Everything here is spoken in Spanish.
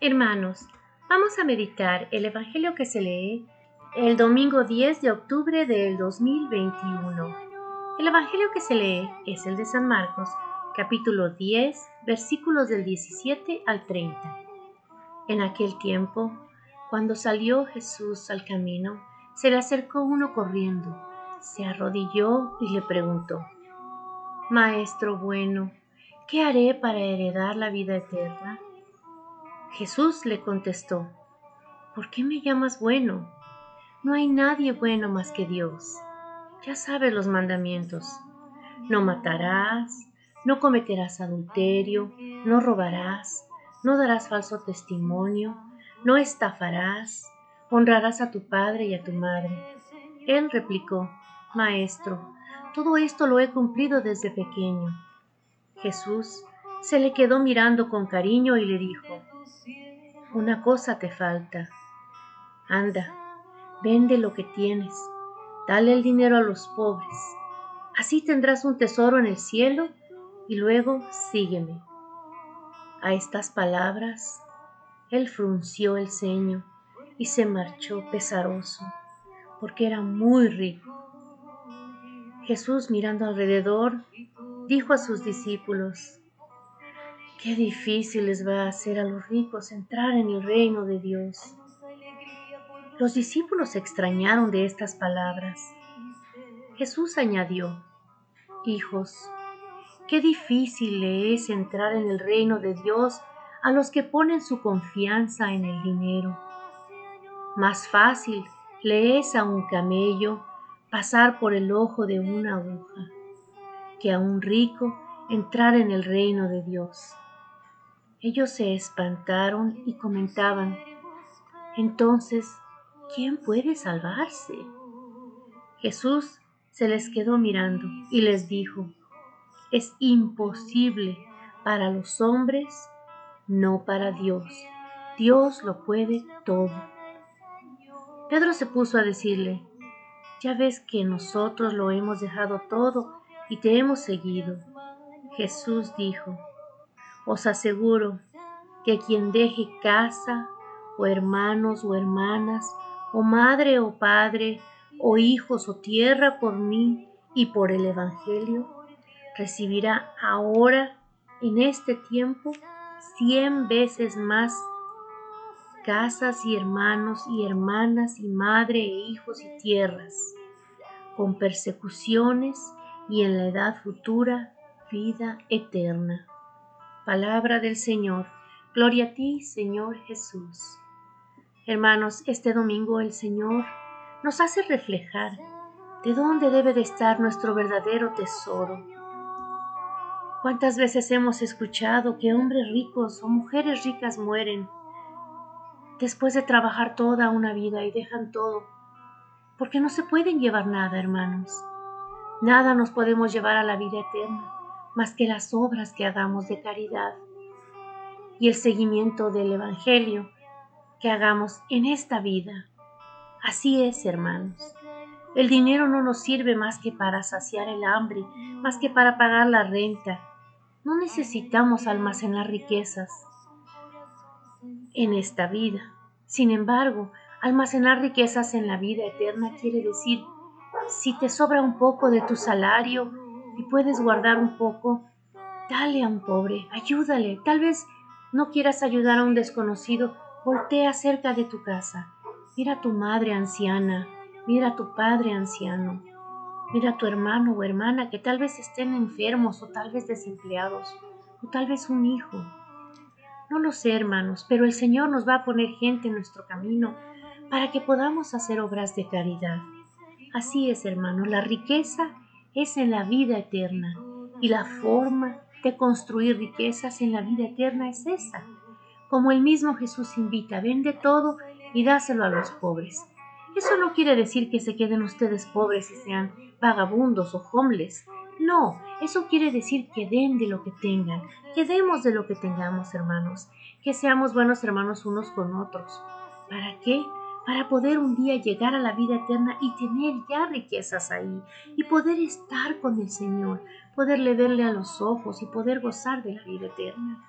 Hermanos, vamos a meditar el Evangelio que se lee el domingo 10 de octubre del 2021. El Evangelio que se lee es el de San Marcos, capítulo 10, versículos del 17 al 30. En aquel tiempo, cuando salió Jesús al camino, se le acercó uno corriendo, se arrodilló y le preguntó, Maestro bueno, ¿qué haré para heredar la vida eterna? Jesús le contestó, ¿por qué me llamas bueno? No hay nadie bueno más que Dios. Ya sabes los mandamientos. No matarás, no cometerás adulterio, no robarás, no darás falso testimonio, no estafarás, honrarás a tu padre y a tu madre. Él replicó, Maestro, todo esto lo he cumplido desde pequeño. Jesús se le quedó mirando con cariño y le dijo, Una cosa te falta. Anda, vende lo que tienes, dale el dinero a los pobres. Así tendrás un tesoro en el cielo y luego sígueme. A estas palabras, él frunció el ceño y se marchó pesaroso, porque era muy rico. Jesús, mirando alrededor, dijo a sus discípulos, Qué difícil les va a hacer a los ricos entrar en el reino de Dios. Los discípulos se extrañaron de estas palabras. Jesús añadió, Hijos, qué difícil le es entrar en el reino de Dios a los que ponen su confianza en el dinero. Más fácil le es a un camello pasar por el ojo de una aguja que a un rico entrar en el reino de Dios. Ellos se espantaron y comentaban, entonces, ¿quién puede salvarse? Jesús se les quedó mirando y les dijo, es imposible para los hombres, no para Dios. Dios lo puede todo. Pedro se puso a decirle, ya ves que nosotros lo hemos dejado todo y te hemos seguido. Jesús dijo, os aseguro que quien deje casa, o hermanos o hermanas, o madre o padre, o hijos o tierra por mí y por el Evangelio, recibirá ahora, en este tiempo, cien veces más casas y hermanos y hermanas y madre e hijos y tierras, con persecuciones y en la edad futura vida eterna. Palabra del Señor. Gloria a ti, Señor Jesús. Hermanos, este domingo el Señor nos hace reflejar de dónde debe de estar nuestro verdadero tesoro. ¿Cuántas veces hemos escuchado que hombres ricos o mujeres ricas mueren después de trabajar toda una vida y dejan todo, porque no se pueden llevar nada, hermanos. Nada nos podemos llevar a la vida eterna más que las obras que hagamos de caridad y el seguimiento del Evangelio que hagamos en esta vida. Así es, hermanos. El dinero no nos sirve más que para saciar el hambre, más que para pagar la renta. No necesitamos almacenar riquezas en esta vida. Sin embargo, almacenar riquezas en la vida eterna quiere decir, si te sobra un poco de tu salario y puedes guardar un poco, dale a un pobre, ayúdale. Tal vez no quieras ayudar a un desconocido, voltea cerca de tu casa. Mira a tu madre anciana, mira a tu padre anciano, mira a tu hermano o hermana que tal vez estén enfermos o tal vez desempleados, o tal vez un hijo. No lo sé, hermanos, pero el Señor nos va a poner gente en nuestro camino para que podamos hacer obras de caridad. Así es, hermanos, la riqueza es en la vida eterna y la forma de construir riquezas en la vida eterna es esa. Como el mismo Jesús invita, vende todo y dáselo a los pobres. Eso no quiere decir que se queden ustedes pobres y sean vagabundos o homeless. No, eso quiere decir que den de lo que tengan, que demos de lo que tengamos, hermanos, que seamos buenos hermanos unos con otros. ¿Para qué? Para poder un día llegar a la vida eterna y tener ya riquezas ahí y poder estar con el Señor, poderle verle a los ojos y poder gozar de la vida eterna.